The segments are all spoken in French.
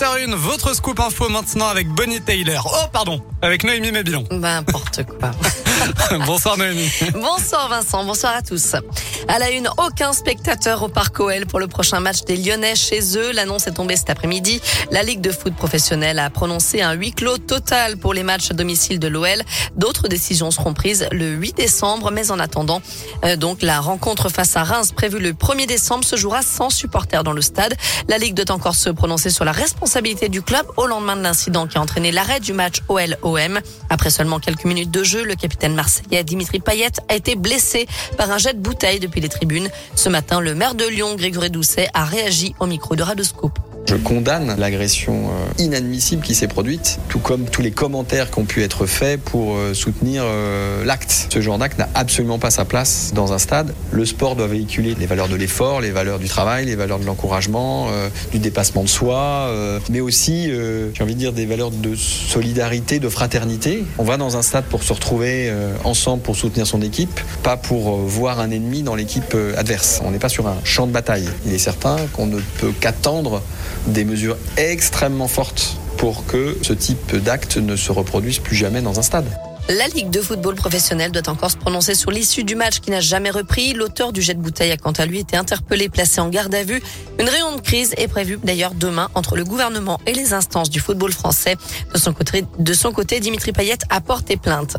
7h01, votre scoop info maintenant avec Bonnie Taylor. Oh, pardon, avec Noémie Mabilon. N'importe quoi. Bonsoir Noémie. Bonsoir Vincent, bonsoir à tous. À la une, aucun spectateur au Parc OL pour le prochain match des Lyonnais chez eux. L'annonce est tombée cet après-midi. La Ligue de foot professionnelle a prononcé un huis clos total pour les matchs à domicile de l'OL. D'autres décisions seront prises le 8 décembre, mais en attendant, euh, donc la rencontre face à Reims prévue le 1er décembre se jouera sans supporters dans le stade. La Ligue doit encore se prononcer sur la responsabilité du club au lendemain de l'incident qui a entraîné l'arrêt du match OL-OM. Après seulement quelques minutes de jeu, le capitaine Dimitri Payet a été blessé par un jet de bouteille depuis les tribunes. Ce matin, le maire de Lyon, Grégory Doucet, a réagi au micro de Radoscope. Je condamne l'agression euh, inadmissible qui s'est produite, tout comme tous les commentaires qui ont pu être faits pour euh, soutenir euh, l'acte. Ce genre d'acte n'a absolument pas sa place dans un stade. Le sport doit véhiculer les valeurs de l'effort, les valeurs du travail, les valeurs de l'encouragement, du dépassement de soi, mais aussi, j'ai envie de dire, des valeurs de solidarité, de fraternité. On va dans un stade pour se retrouver ensemble pour soutenir son équipe, pas pour voir un ennemi dans l'équipe adverse. On n'est pas sur un champ de bataille. Il est certain qu'on ne peut qu'attendre des mesures extrêmement fortes pour que ce type d'acte ne se reproduise plus jamais dans un stade. La Ligue de football professionnel doit encore se prononcer sur l'issue du match qui n'a jamais repris. L'auteur du jet de bouteille a quant à lui été interpellé, placé en garde à vue. Une réunion de crise est prévue d'ailleurs demain entre le gouvernement et les instances du football français. De son côté, Dimitri Payet a porté plainte.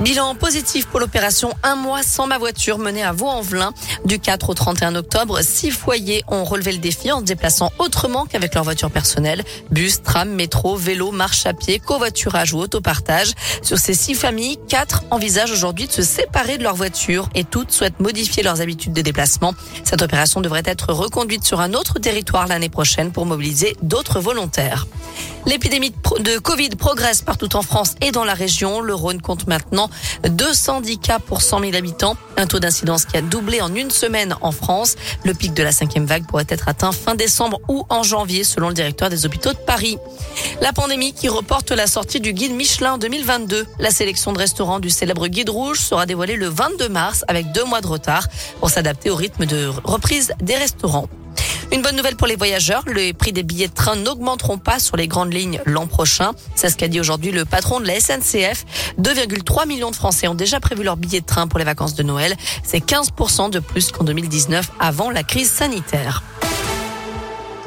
Bilan positif pour l'opération Un mois sans ma voiture menée à Vaux-en-Velin. Du 4 au 31 octobre, six foyers ont relevé le défi en se déplaçant autrement qu'avec leur voiture personnelle. Bus, tram, métro, vélo, marche à pied, covoiturage ou autopartage. Sur ces six familles, quatre envisagent aujourd'hui de se séparer de leur voiture et toutes souhaitent modifier leurs habitudes de déplacement. Cette opération devrait être reconduite sur un autre territoire l'année prochaine pour mobiliser d'autres volontaires. L'épidémie de Covid progresse partout en France et dans la région. Le Rhône compte maintenant 210 cas pour 100 000 habitants. Un taux d'incidence qui a doublé en une semaine en France. Le pic de la cinquième vague pourrait être atteint fin décembre ou en janvier selon le directeur des hôpitaux de Paris. La pandémie qui reporte la sortie du guide Michelin 2022. La sélection de restaurants du célèbre guide rouge sera dévoilée le 22 mars avec deux mois de retard pour s'adapter au rythme de reprise des restaurants. Une bonne nouvelle pour les voyageurs, les prix des billets de train n'augmenteront pas sur les grandes lignes l'an prochain. C'est ce qu'a dit aujourd'hui le patron de la SNCF. 2,3 millions de Français ont déjà prévu leur billet de train pour les vacances de Noël. C'est 15% de plus qu'en 2019 avant la crise sanitaire.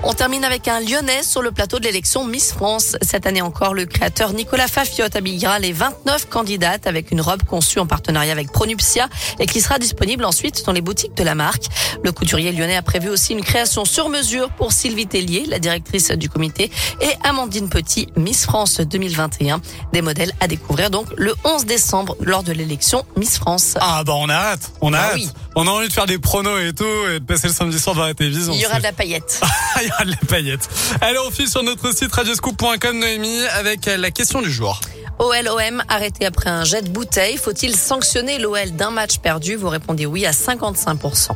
On termine avec un Lyonnais sur le plateau de l'élection Miss France. Cette année encore, le créateur Nicolas Fafiotte habillera les 29 candidates avec une robe conçue en partenariat avec Pronuptia et qui sera disponible ensuite dans les boutiques de la marque. Le couturier lyonnais a prévu aussi une création sur mesure pour Sylvie Tellier, la directrice du comité, et Amandine Petit, Miss France 2021. Des modèles à découvrir donc le 11 décembre lors de l'élection Miss France. Ah bah on a hâte, on a Ah hâte. oui. On a envie de faire des pronos et tout et de passer le samedi soir devant la télévision. Il y aura de la paillette. Il y aura de la paillette. Allez, on file sur notre site radioscoop.com Noémie avec la question du jour. OL-OM arrêté après un jet de bouteille. Faut-il sanctionner l'OL d'un match perdu? Vous répondez oui à 55%.